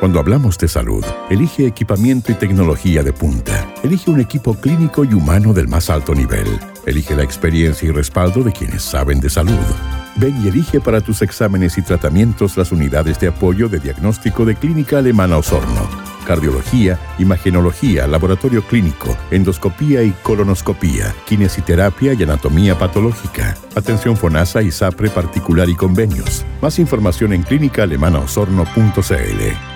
Cuando hablamos de salud, elige equipamiento y tecnología de punta. Elige un equipo clínico y humano del más alto nivel. Elige la experiencia y respaldo de quienes saben de salud. Ven y elige para tus exámenes y tratamientos las unidades de apoyo de diagnóstico de Clínica Alemana Osorno. Cardiología, imagenología, laboratorio clínico, endoscopía y colonoscopía, kinesiterapia y anatomía patológica, atención FONASA y SAPRE particular y convenios. Más información en clínicaalemanaosorno.cl.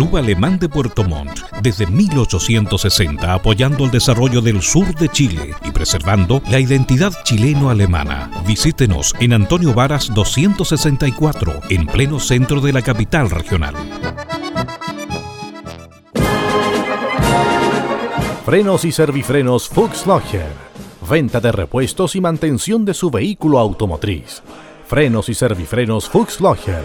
Club Alemán de Puerto Montt, desde 1860 apoyando el desarrollo del sur de Chile y preservando la identidad chileno-alemana. Visítenos en Antonio Varas 264, en pleno centro de la capital regional. Frenos y servifrenos Fuchs Logger. Venta de repuestos y mantención de su vehículo automotriz. Frenos y servifrenos Fuchs Logger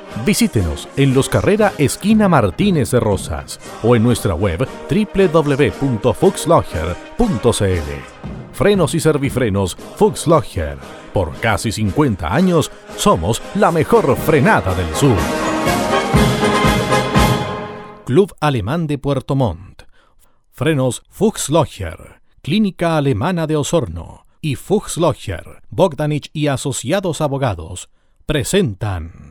Visítenos en Los Carrera Esquina Martínez de Rosas o en nuestra web www.fuxlogger.cl. Frenos y servifrenos Fuxlogger. Por casi 50 años somos la mejor frenada del sur. Club Alemán de Puerto Montt. Frenos Fuchslocher, Clínica Alemana de Osorno y Fuchslocher, Bogdanich y Asociados Abogados presentan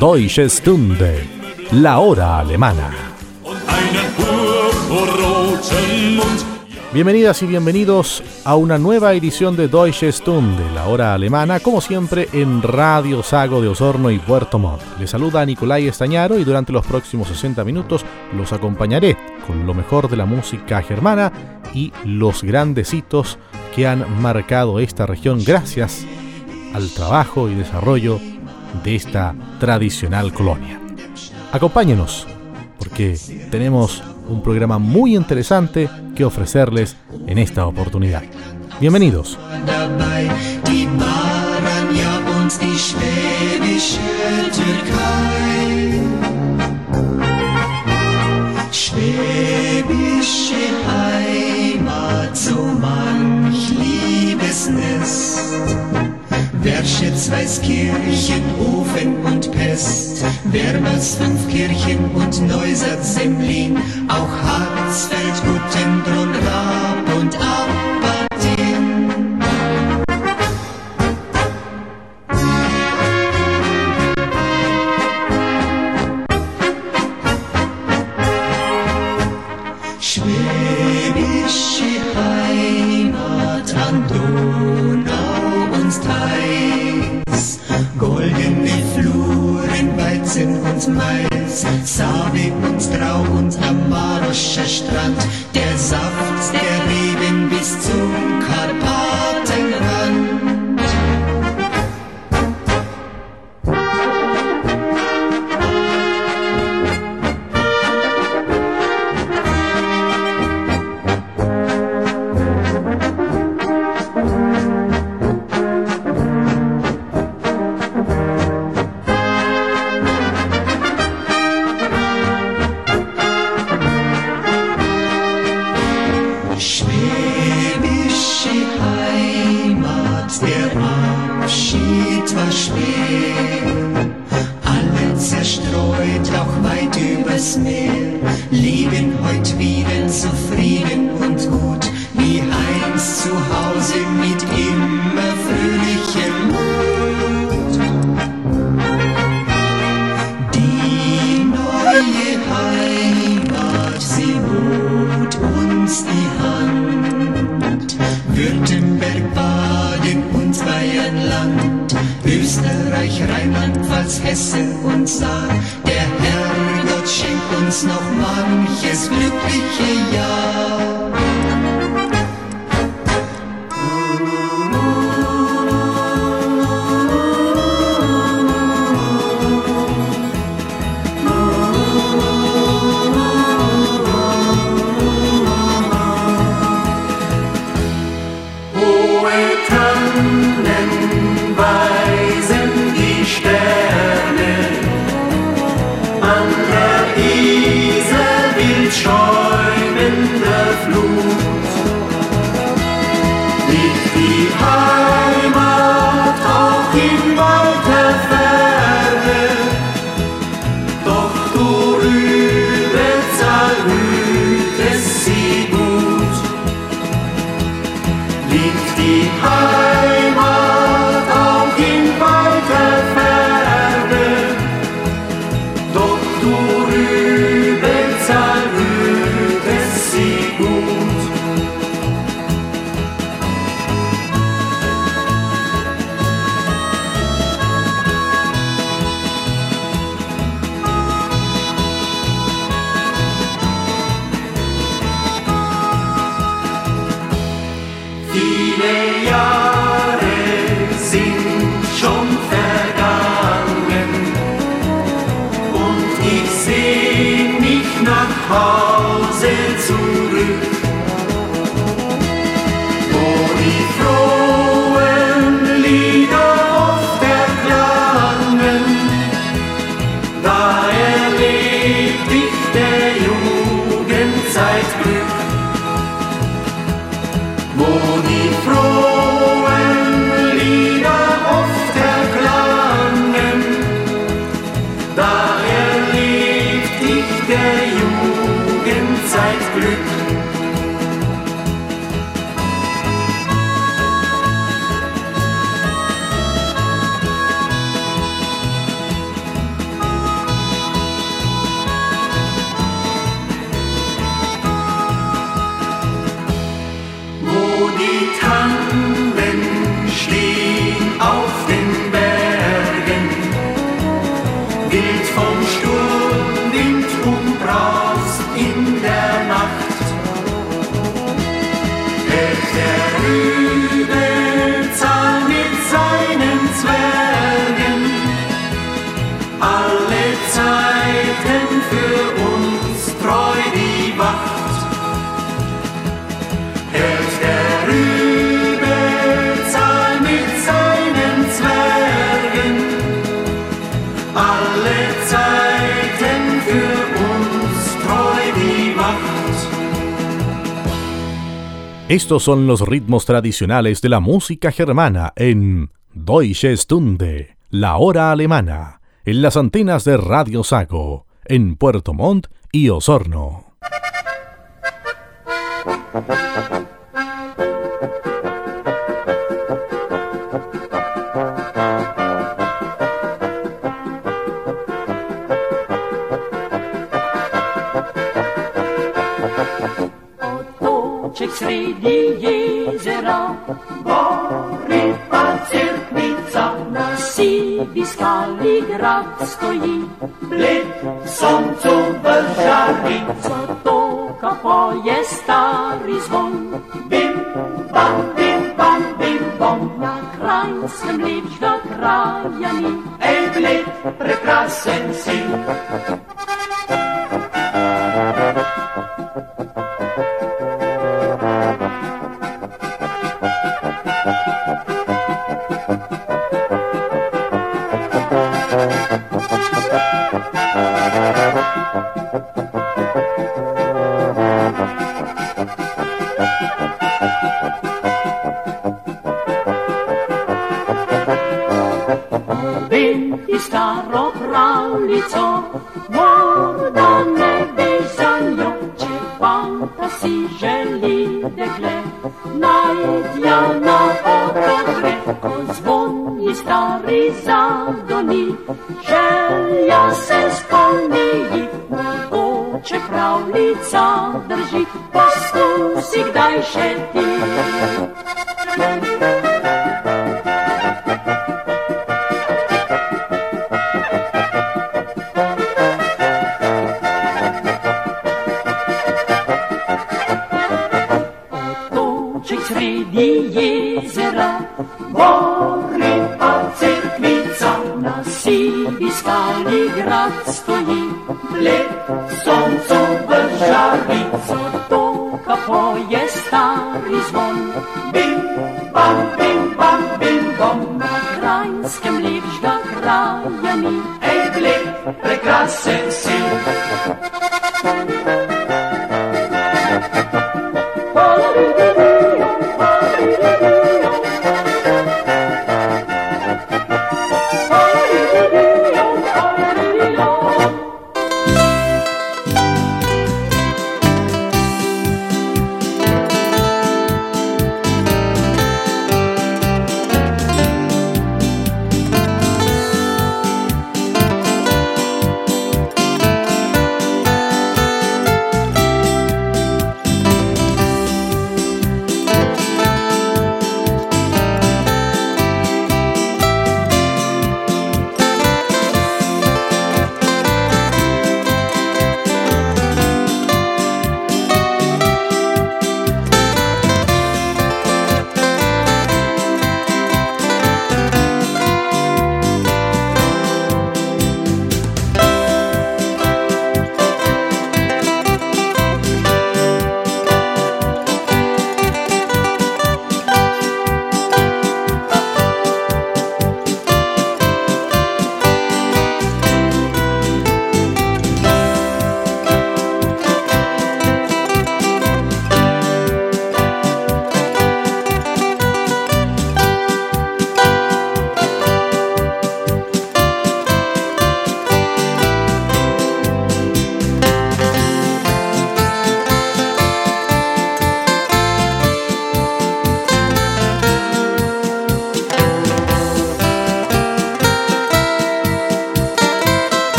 Deutsche Stunde, la hora alemana. Bienvenidas y bienvenidos a una nueva edición de Deutsche Stunde, la hora alemana, como siempre en Radio Sago de Osorno y Puerto Montt. Les saluda Nicolai Estañaro y durante los próximos 60 minutos los acompañaré con lo mejor de la música germana y los grandes hitos que han marcado esta región gracias al trabajo y desarrollo de esta tradicional colonia. Acompáñenos, porque tenemos un programa muy interesante que ofrecerles en esta oportunidad. Bienvenidos. Werschitz, Weißkirchen, Ofen und Pest, Wermers, Fünfkirchen und Neusatz Semlin, auch Harzfeld, Guttenbrunn, Raab Estos son los ritmos tradicionales de la música germana en Deutsche Stunde, la hora alemana, en las antenas de Radio Sago, en Puerto Montt y Osorno. sredi jezera Gori pa crkvica Na sivi skali grad stoji Bled soncu v žari Co toka poje stari zvon Bim bam bim bam bim bom Na kranskem lepška kraja ni Ej bled prekrasen si Thank you.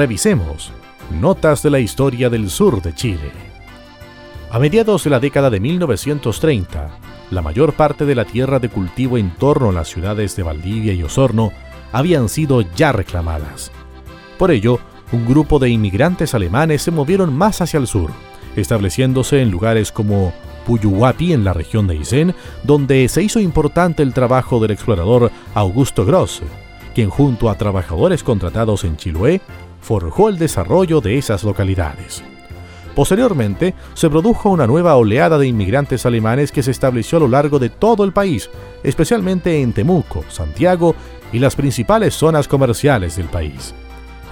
Revisemos Notas de la historia del sur de Chile. A mediados de la década de 1930, la mayor parte de la tierra de cultivo en torno a las ciudades de Valdivia y Osorno habían sido ya reclamadas. Por ello, un grupo de inmigrantes alemanes se movieron más hacia el sur, estableciéndose en lugares como Puyuhuapi en la región de Isen, donde se hizo importante el trabajo del explorador Augusto Gross, quien junto a trabajadores contratados en Chiloé forjó el desarrollo de esas localidades. Posteriormente, se produjo una nueva oleada de inmigrantes alemanes que se estableció a lo largo de todo el país, especialmente en Temuco, Santiago y las principales zonas comerciales del país.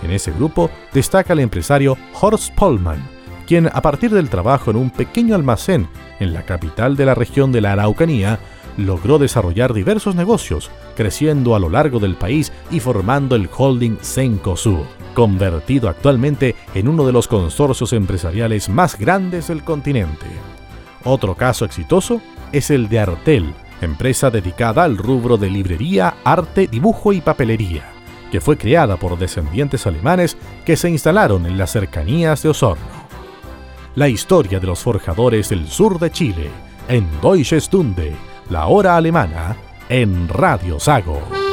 En ese grupo destaca el empresario Horst Pollmann, quien a partir del trabajo en un pequeño almacén en la capital de la región de la Araucanía, logró desarrollar diversos negocios, creciendo a lo largo del país y formando el holding Cencosud, convertido actualmente en uno de los consorcios empresariales más grandes del continente. Otro caso exitoso es el de Artel, empresa dedicada al rubro de librería, arte, dibujo y papelería, que fue creada por descendientes alemanes que se instalaron en las cercanías de Osorno. La historia de los forjadores del sur de Chile, en Deutsche Stunde, la hora alemana, en Radio Sago.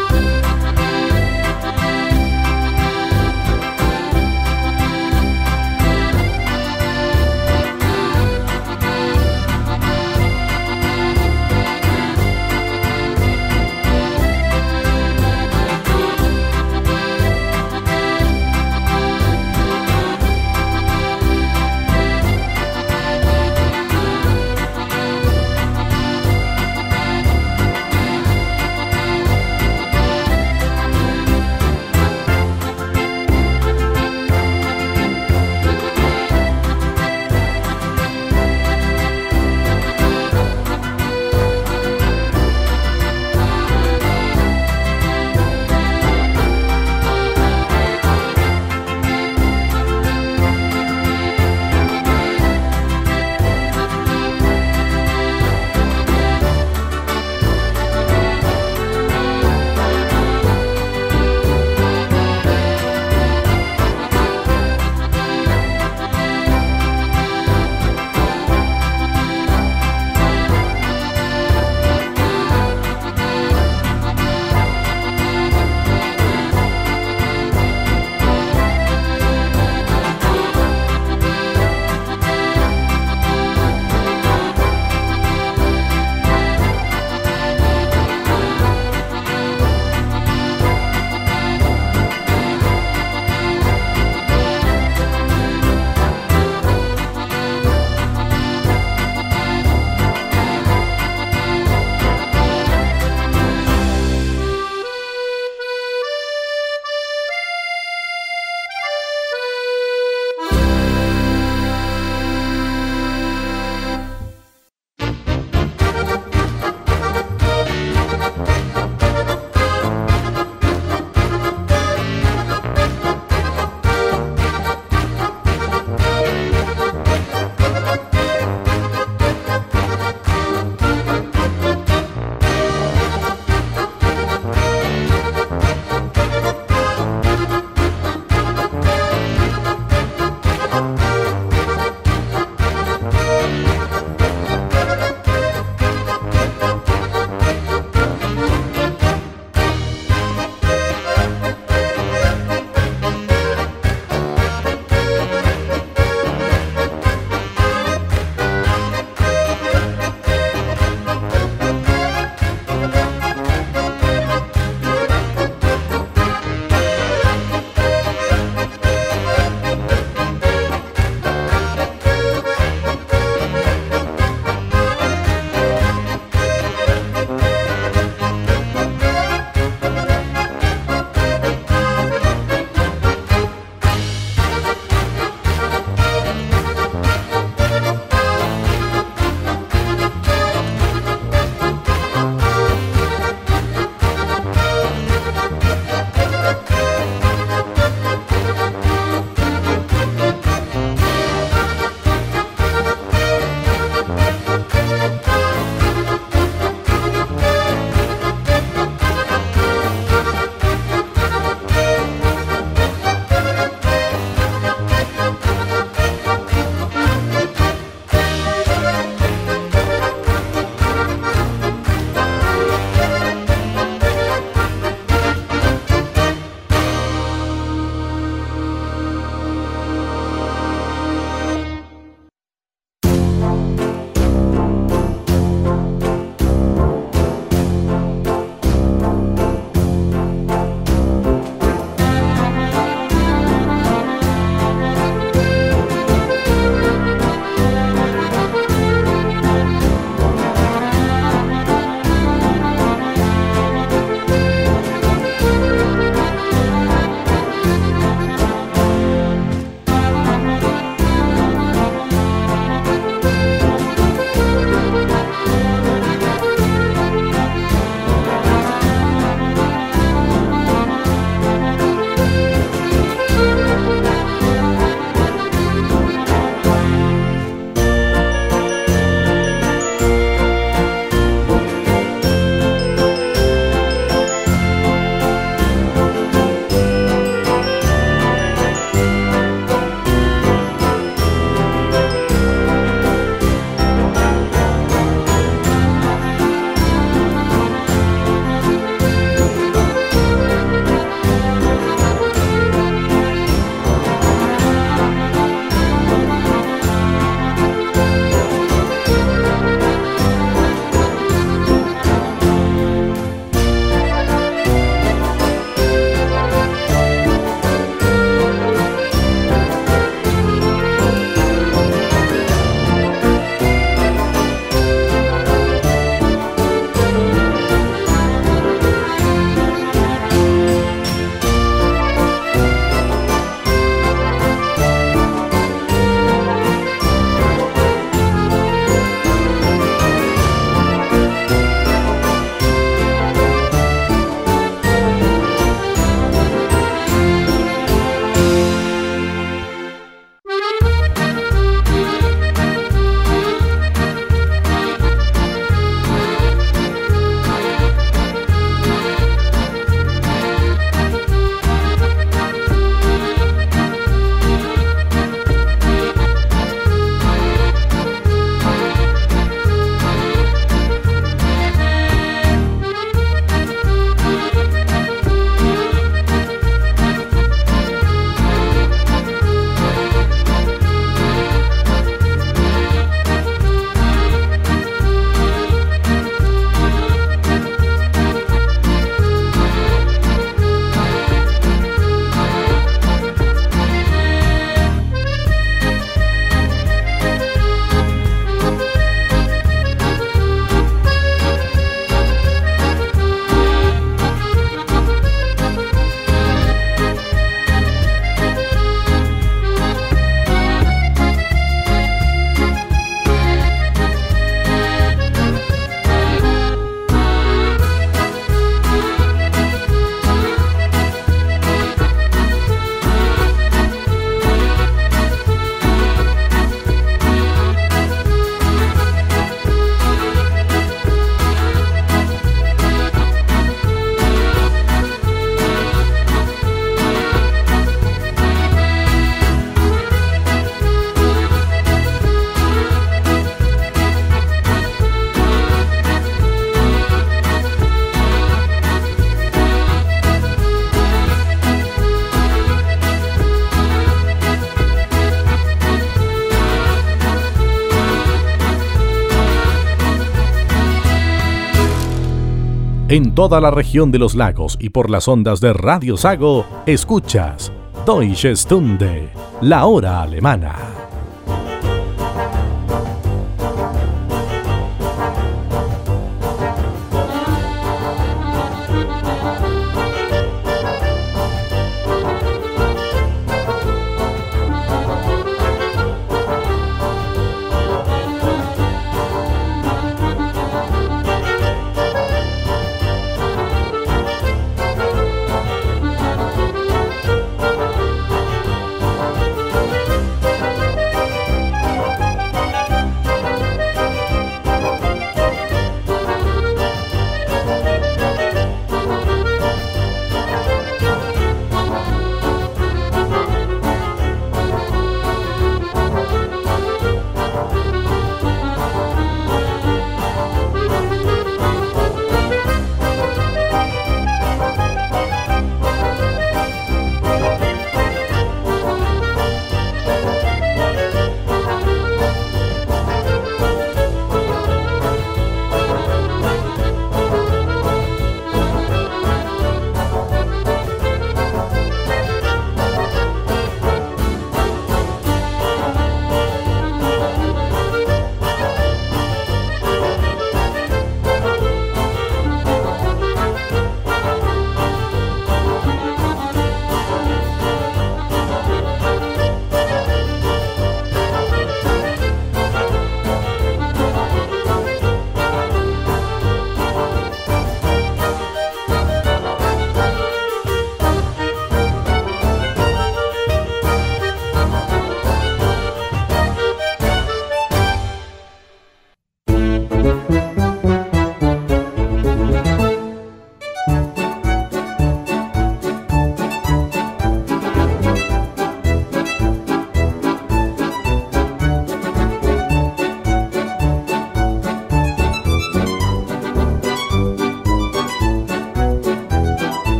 En toda la región de los lagos y por las ondas de Radio Sago, escuchas Deutsche Stunde, la hora alemana.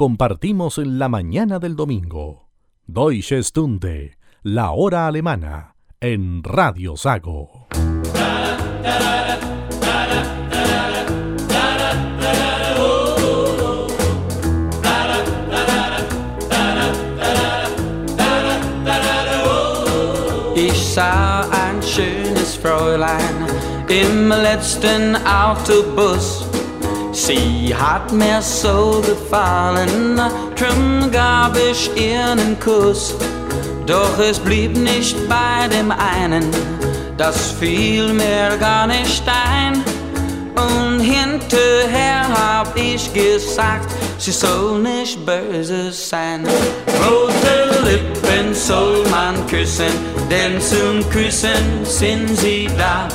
Compartimos en la mañana del domingo. Deutsche Stunde, la hora alemana, en Radio Sago. Im letzten Autobus. Sie hat mir so gefallen, drum gab ich ihr einen Kuss. Doch es blieb nicht bei dem einen, das fiel mir gar nicht ein. Und hinterher hab ich gesagt, sie soll nicht böse sein. Rote Lippen soll man küssen, denn zum Küssen sind sie da.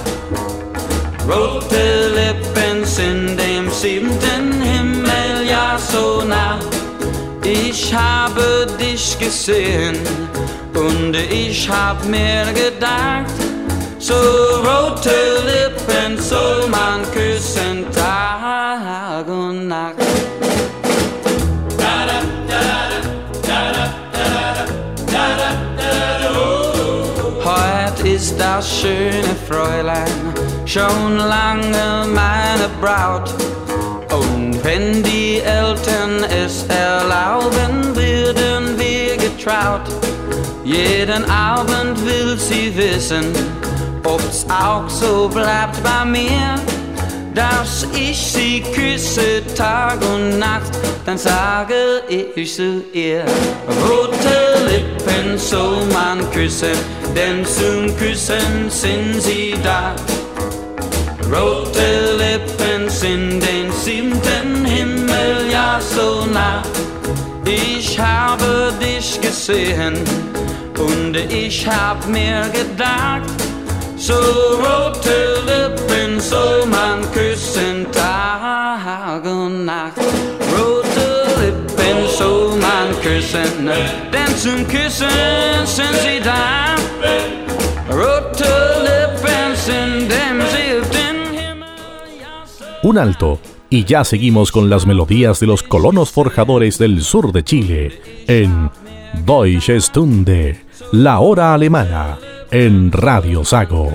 Rød ved læben, sind dem siebten Himmel ja so nah. Ich habe dich gesehen und ich hab mir gedacht, so rote Lippen soll man küssen Tag und Nacht. Heute ist das schöne Fräulein schon lange meine Braut. Und wenn die Eltern es erlauben, würden wir getraut. Jeden Abend will sie wissen, ob's auch so bleibt bei mir dass ich sie küsse Tag und Nacht, dann sage ich zu ihr, rote Lippen soll man küssen, denn zum Küssen sind sie da. Rote Lippen sind den siebten Himmel ja so nah. Ich habe dich gesehen und ich hab mir gedacht, so rote Lippen soll man küssen Tag und Nacht. Rote Lippen soll man küssen, denn zum Küssen sind sie da. Un alto y ya seguimos con las melodías de los colonos forjadores del sur de Chile en Deutsche Stunde, la hora alemana en Radio Sago.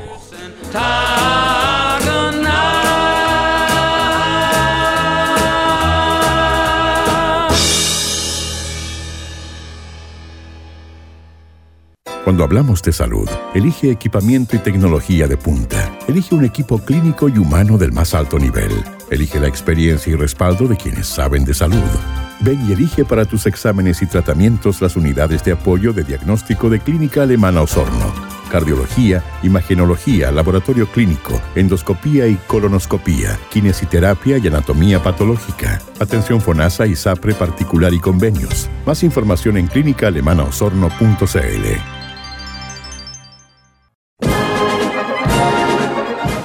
Cuando hablamos de salud, elige equipamiento y tecnología de punta. Elige un equipo clínico y humano del más alto nivel. Elige la experiencia y respaldo de quienes saben de salud. Ven y elige para tus exámenes y tratamientos las unidades de apoyo de diagnóstico de Clínica Alemana Osorno. Cardiología, imagenología, laboratorio clínico, endoscopía y colonoscopía, kinesiterapia y anatomía patológica, atención FONASA y SAPRE particular y convenios. Más información en clínicaalemanaosorno.cl.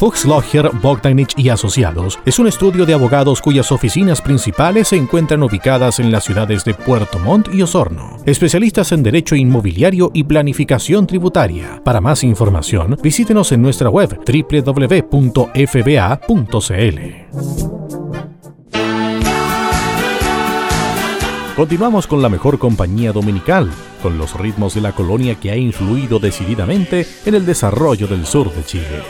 Fuchs Logger, Bogdanich y Asociados es un estudio de abogados cuyas oficinas principales se encuentran ubicadas en las ciudades de Puerto Montt y Osorno. Especialistas en derecho inmobiliario y planificación tributaria. Para más información, visítenos en nuestra web www.fba.cl. Continuamos con la mejor compañía dominical, con los ritmos de la colonia que ha influido decididamente en el desarrollo del sur de Chile.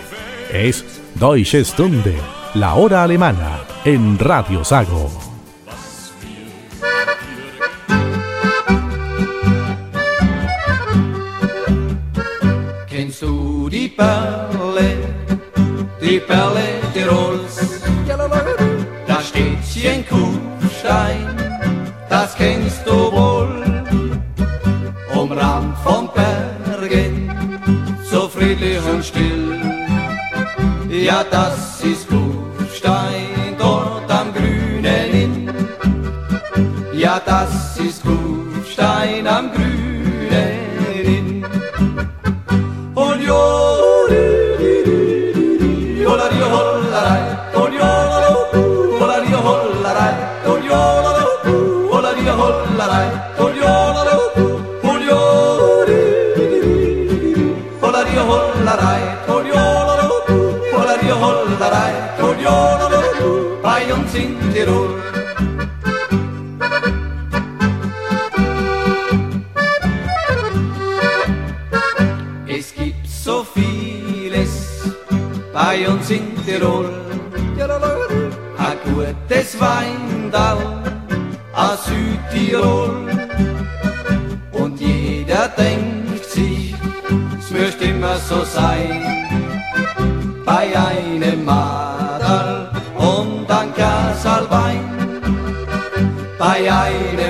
Es Deutsche Stunde, la hora alemana, en Radio Sago. Kennst du die Perle, die Perle Tirols? Da steht hier ein Kufstein, das kennst du wohl. Am Rand vom Bergen, so friedlich und still. Ja, das ist Kufstein dort am grünen Inn. Ja, das uns in Tirol. Es gibt so vieles bei uns in Tirol. a gutes Weindal aus Südtirol. Und jeder denkt sich, es möchte immer so sein, bei einem Madal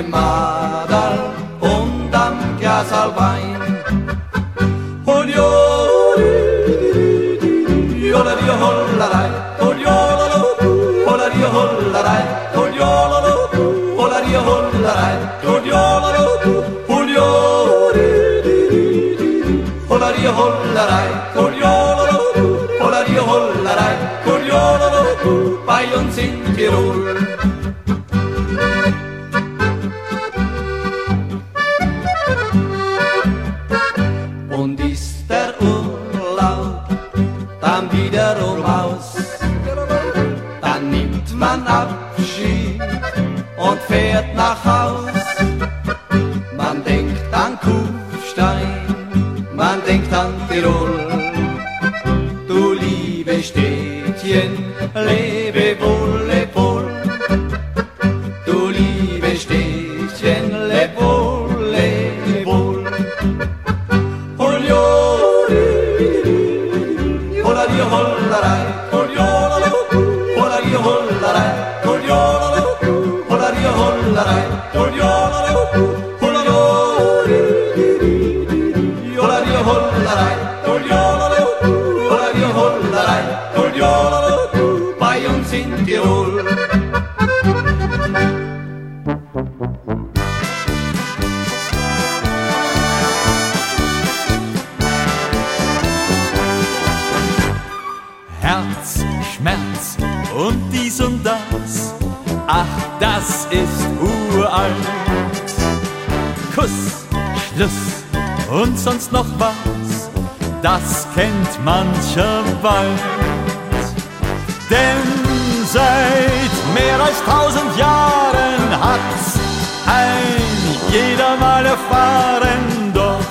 madal on damkias al vain Olio Olario holarai Olio Olario holarai Olio Olario holarai Olio Olio Olario holarai Olio Olario holarai Olio Bayon sin Tirol dies und das. Ach, das ist uralt. Kuss, Schluss und sonst noch was, das kennt mancher bald. Denn seit mehr als tausend Jahren hat's ein jeder mal erfahren, doch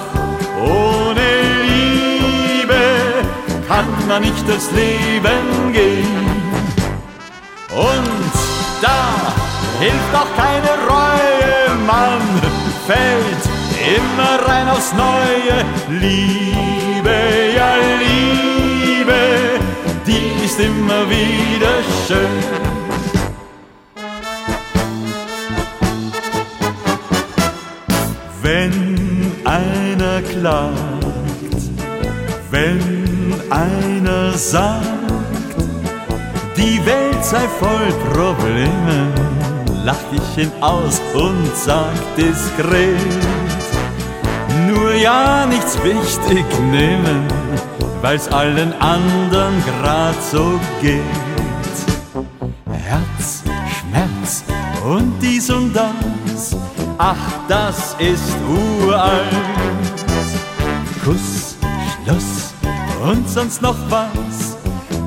ohne Liebe kann man nicht durchs Leben gehen. Und da hilft auch keine Reue, man fällt immer rein aufs Neue. Liebe, ja Liebe, die ist immer wieder schön. Wenn einer klagt, wenn einer sagt, die Welt sei voll Probleme, lach ich ihn aus und sag diskret, nur ja nichts wichtig nehmen, weil's allen anderen grad so geht. Herz, Schmerz und dies und das, ach, das ist uralt. Kuss, Schluss und sonst noch was,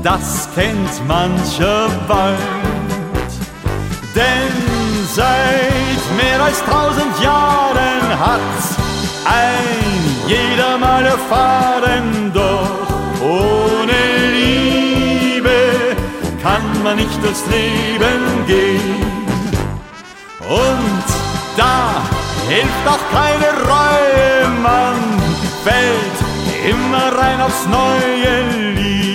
das kennt mancher bald. Denn seit mehr als tausend Jahren hat's ein jeder mal erfahren, doch ohne Liebe kann man nicht durchs Leben gehen. Und da hilft auch keine Reue, man fällt immer rein aufs neue Liebe,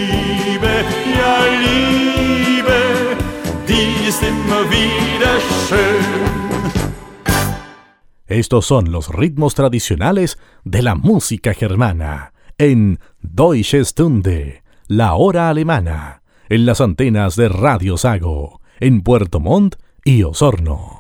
Estos son los ritmos tradicionales de la música germana en Deutsche Stunde, la hora alemana, en las antenas de Radio Sago, en Puerto Montt y Osorno.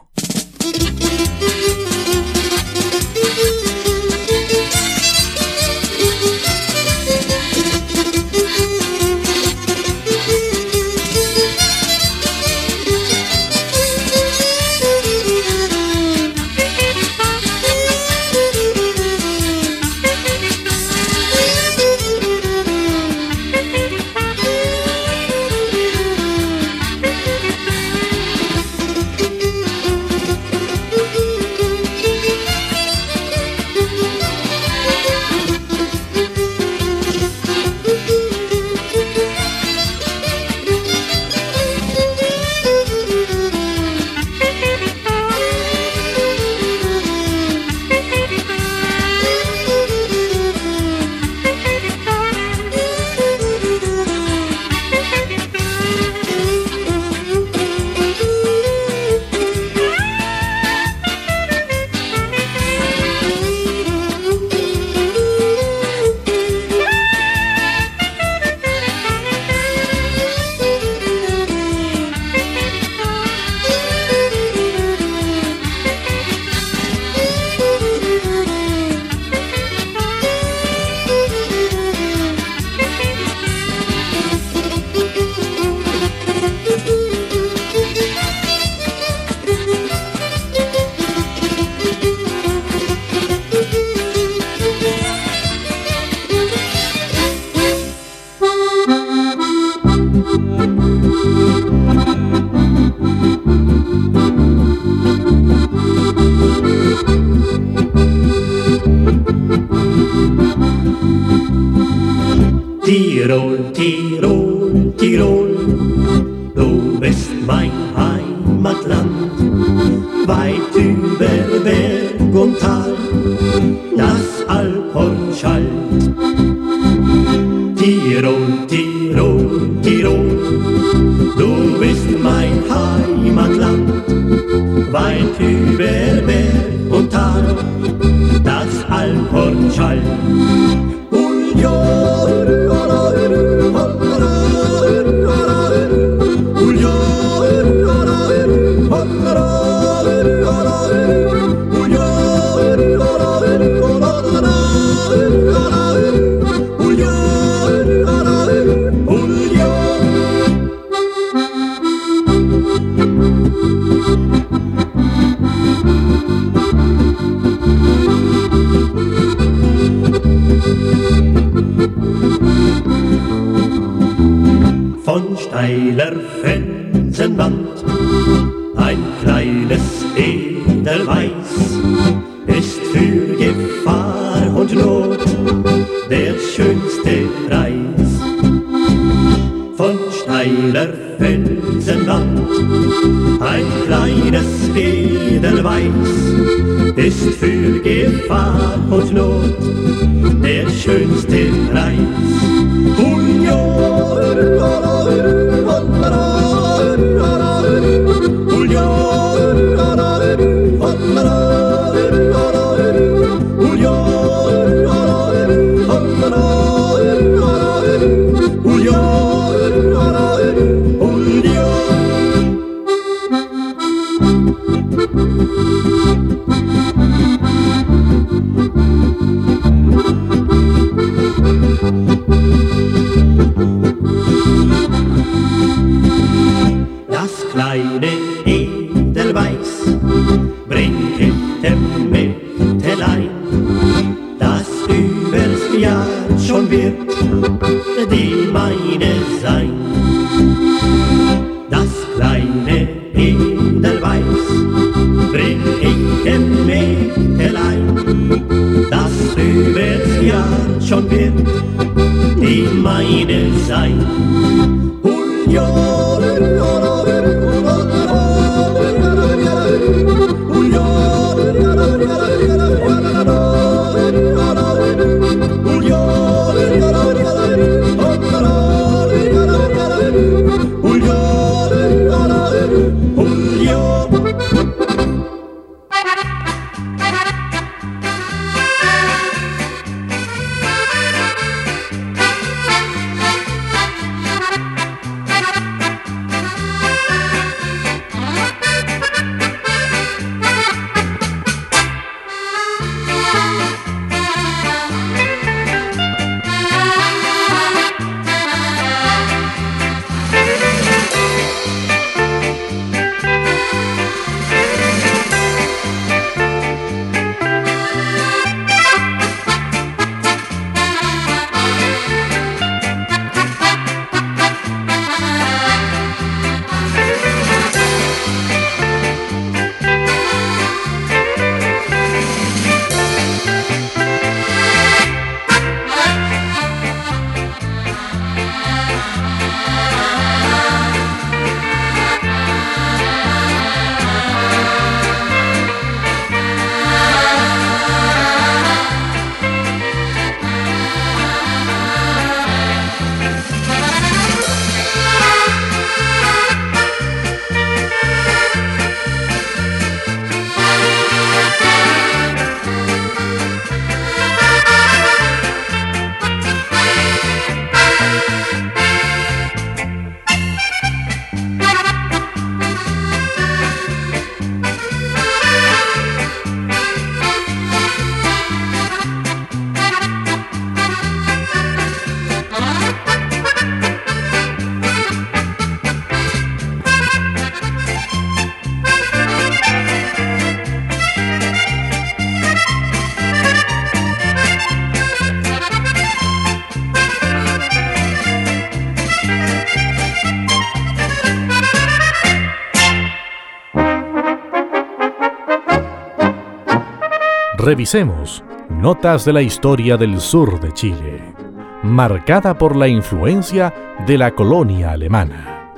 Revisemos Notas de la historia del sur de Chile, marcada por la influencia de la colonia alemana.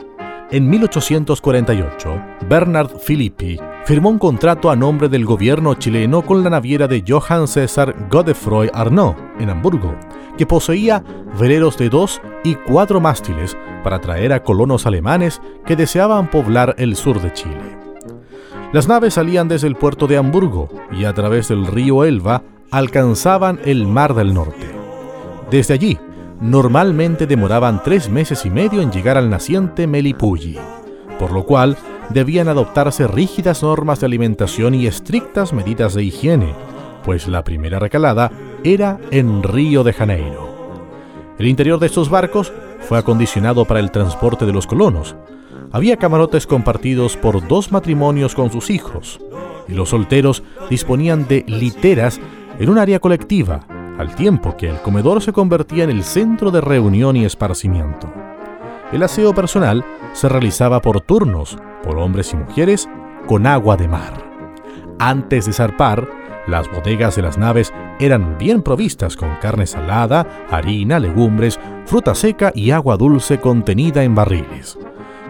En 1848, Bernard Filippi firmó un contrato a nombre del gobierno chileno con la naviera de Johann César Godefroy Arnaud, en Hamburgo, que poseía veleros de dos y cuatro mástiles para atraer a colonos alemanes que deseaban poblar el sur de Chile. Las naves salían desde el puerto de Hamburgo y a través del río Elba alcanzaban el Mar del Norte. Desde allí, normalmente demoraban tres meses y medio en llegar al naciente Melipulli, por lo cual debían adoptarse rígidas normas de alimentación y estrictas medidas de higiene, pues la primera recalada era en Río de Janeiro. El interior de estos barcos fue acondicionado para el transporte de los colonos. Había camarotes compartidos por dos matrimonios con sus hijos, y los solteros disponían de literas en un área colectiva, al tiempo que el comedor se convertía en el centro de reunión y esparcimiento. El aseo personal se realizaba por turnos, por hombres y mujeres, con agua de mar. Antes de zarpar, las bodegas de las naves eran bien provistas con carne salada, harina, legumbres, fruta seca y agua dulce contenida en barriles.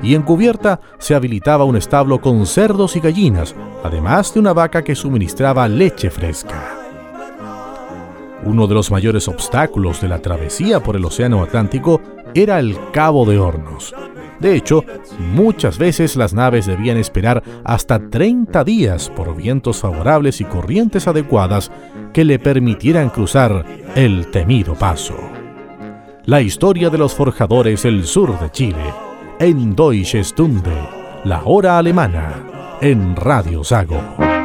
Y en cubierta se habilitaba un establo con cerdos y gallinas, además de una vaca que suministraba leche fresca. Uno de los mayores obstáculos de la travesía por el Océano Atlántico era el Cabo de Hornos. De hecho, muchas veces las naves debían esperar hasta 30 días por vientos favorables y corrientes adecuadas que le permitieran cruzar el temido paso. La historia de los forjadores del sur de Chile, en Deutsche Stunde, la hora alemana, en Radio Sago.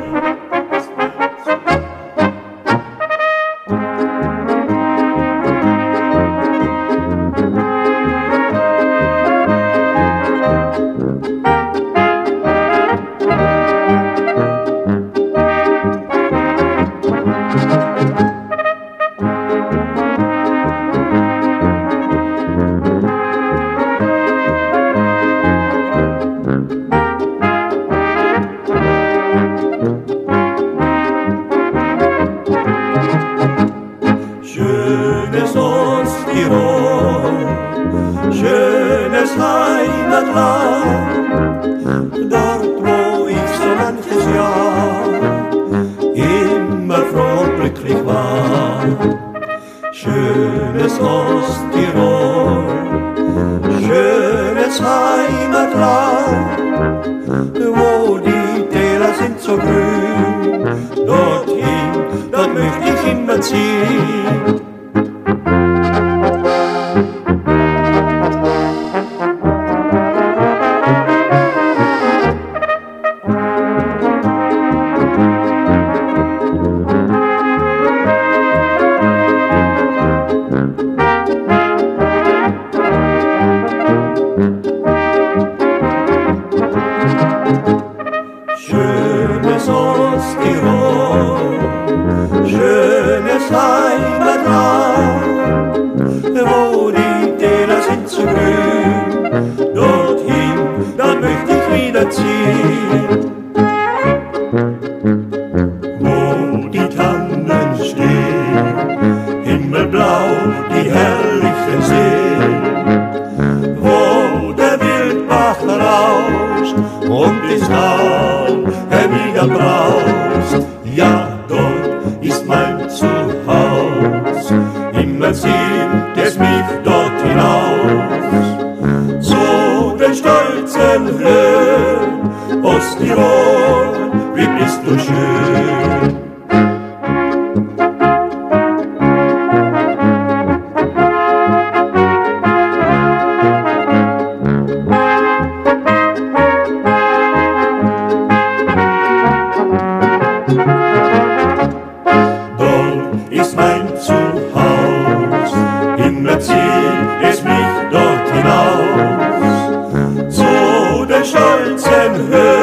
Lord.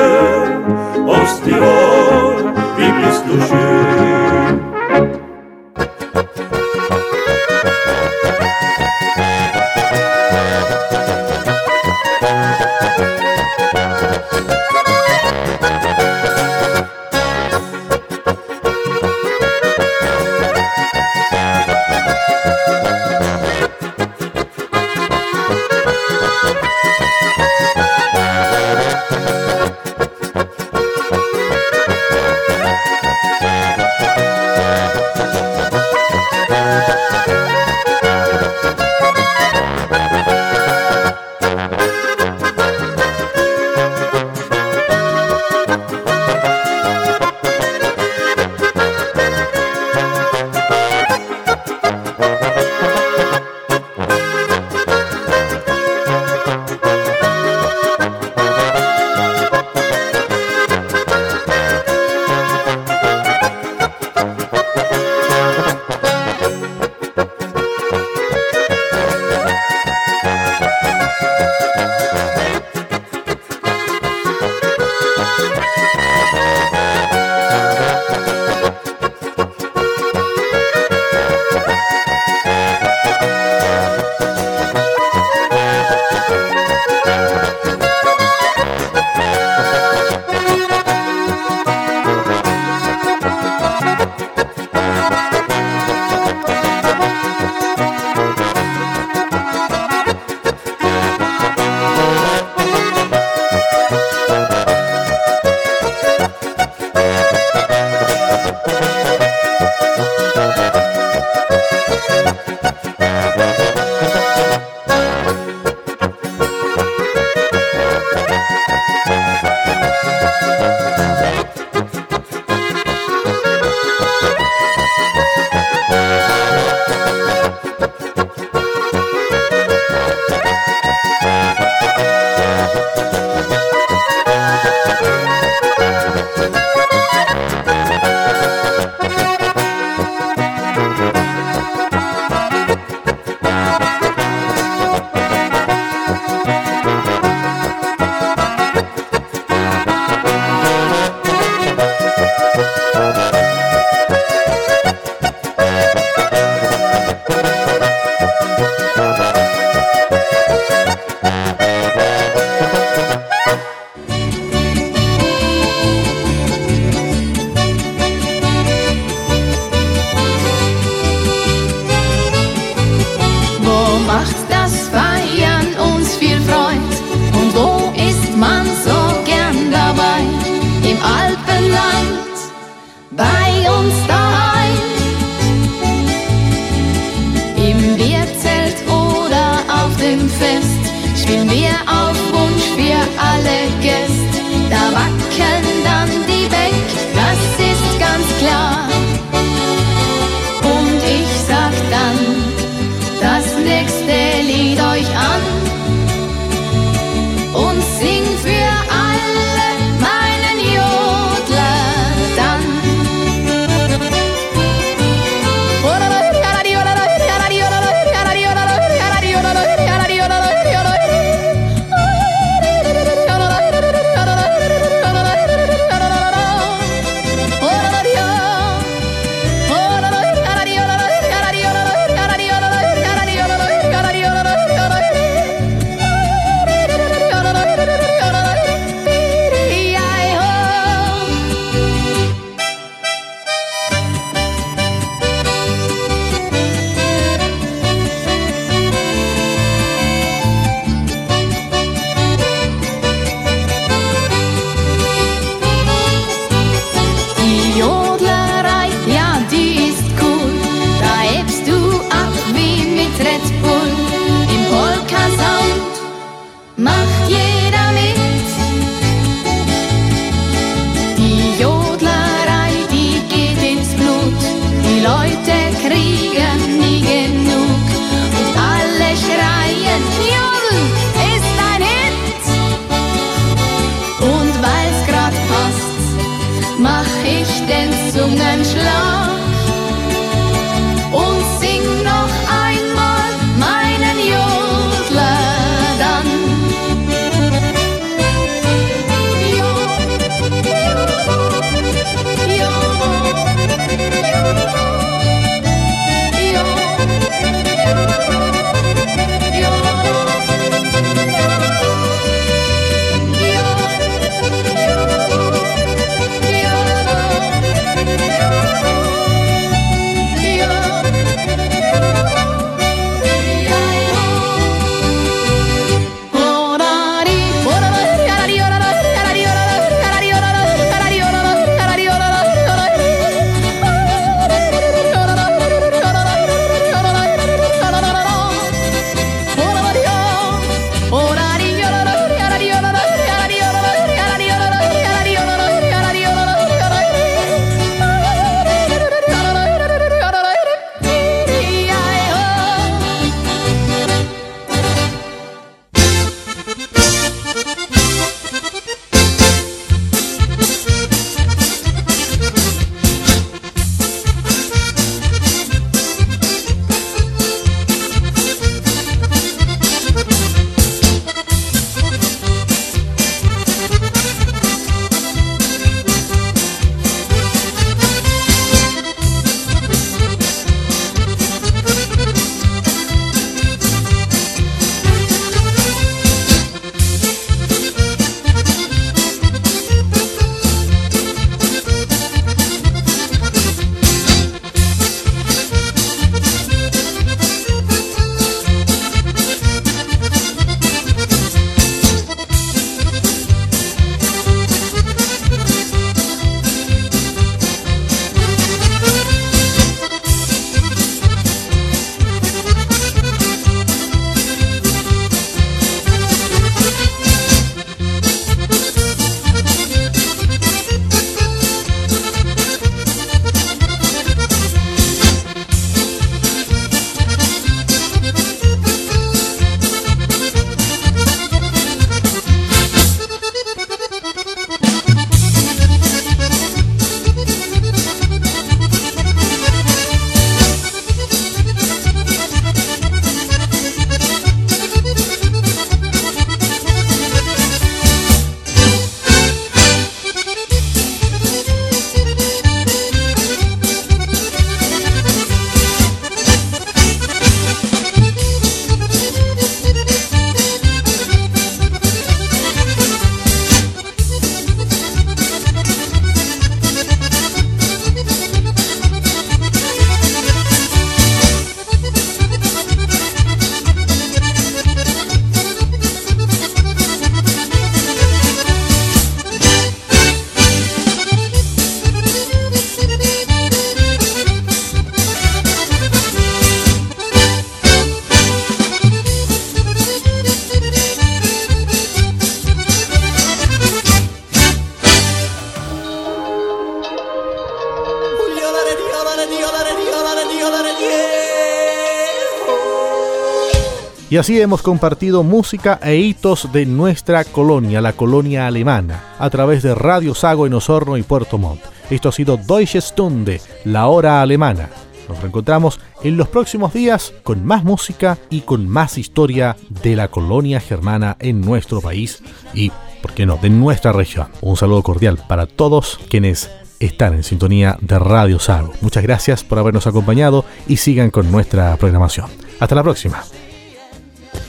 Y así hemos compartido música e hitos de nuestra colonia, la colonia alemana, a través de Radio Sago en Osorno y Puerto Montt. Esto ha sido Deutsche Stunde, la hora alemana. Nos reencontramos en los próximos días con más música y con más historia de la colonia germana en nuestro país y, por qué no, de nuestra región. Un saludo cordial para todos quienes están en sintonía de Radio Sago. Muchas gracias por habernos acompañado y sigan con nuestra programación. Hasta la próxima.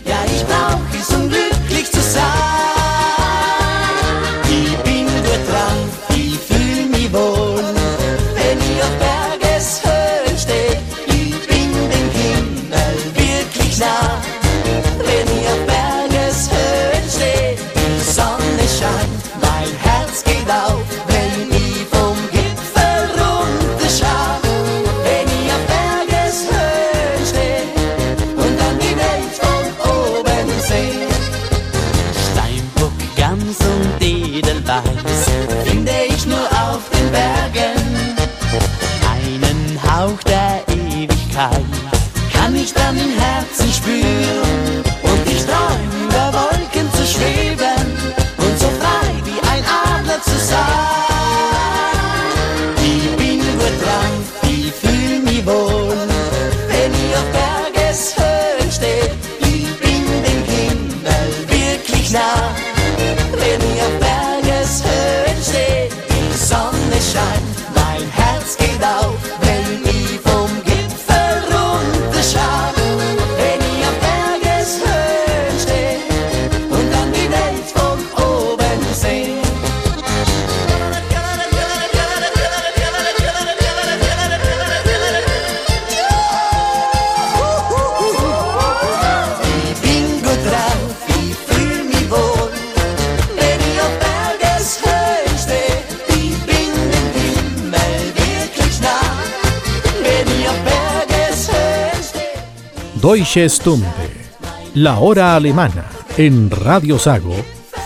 E aí Deutsche Stunde, la hora alemana, en Radio Sago,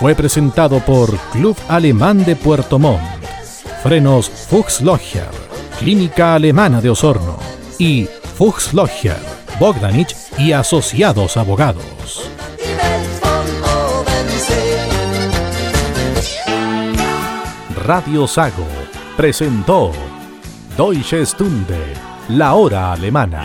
fue presentado por Club Alemán de Puerto Montt, Frenos Fuchslocher, Clínica Alemana de Osorno y Fuchslocher, Bogdanich y Asociados Abogados. Radio Sago presentó Deutsche Stunde, la hora alemana.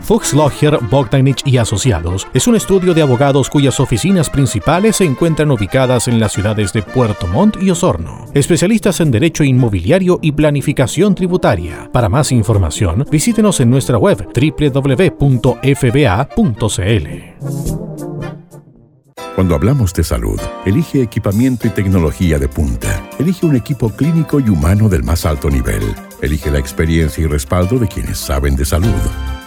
Fuchs Logger, Bogdanich y Asociados es un estudio de abogados cuyas oficinas principales se encuentran ubicadas en las ciudades de Puerto Montt y Osorno. Especialistas en derecho inmobiliario y planificación tributaria. Para más información, visítenos en nuestra web www.fba.cl. Cuando hablamos de salud, elige equipamiento y tecnología de punta. Elige un equipo clínico y humano del más alto nivel. Elige la experiencia y respaldo de quienes saben de salud.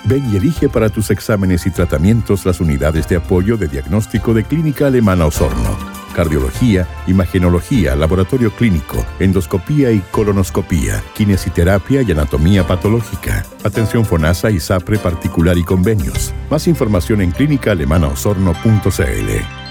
Ven y elige para tus exámenes y tratamientos las unidades de apoyo de diagnóstico de Clínica Alemana Osorno. cardiología, imagenología, laboratorio clínico, endoscopía y colonoscopía, kinesiterapia y anatomía patológica. Atención FONASA y SAPRE particular y convenios. Más información en clínicaalemanaosorno.cl.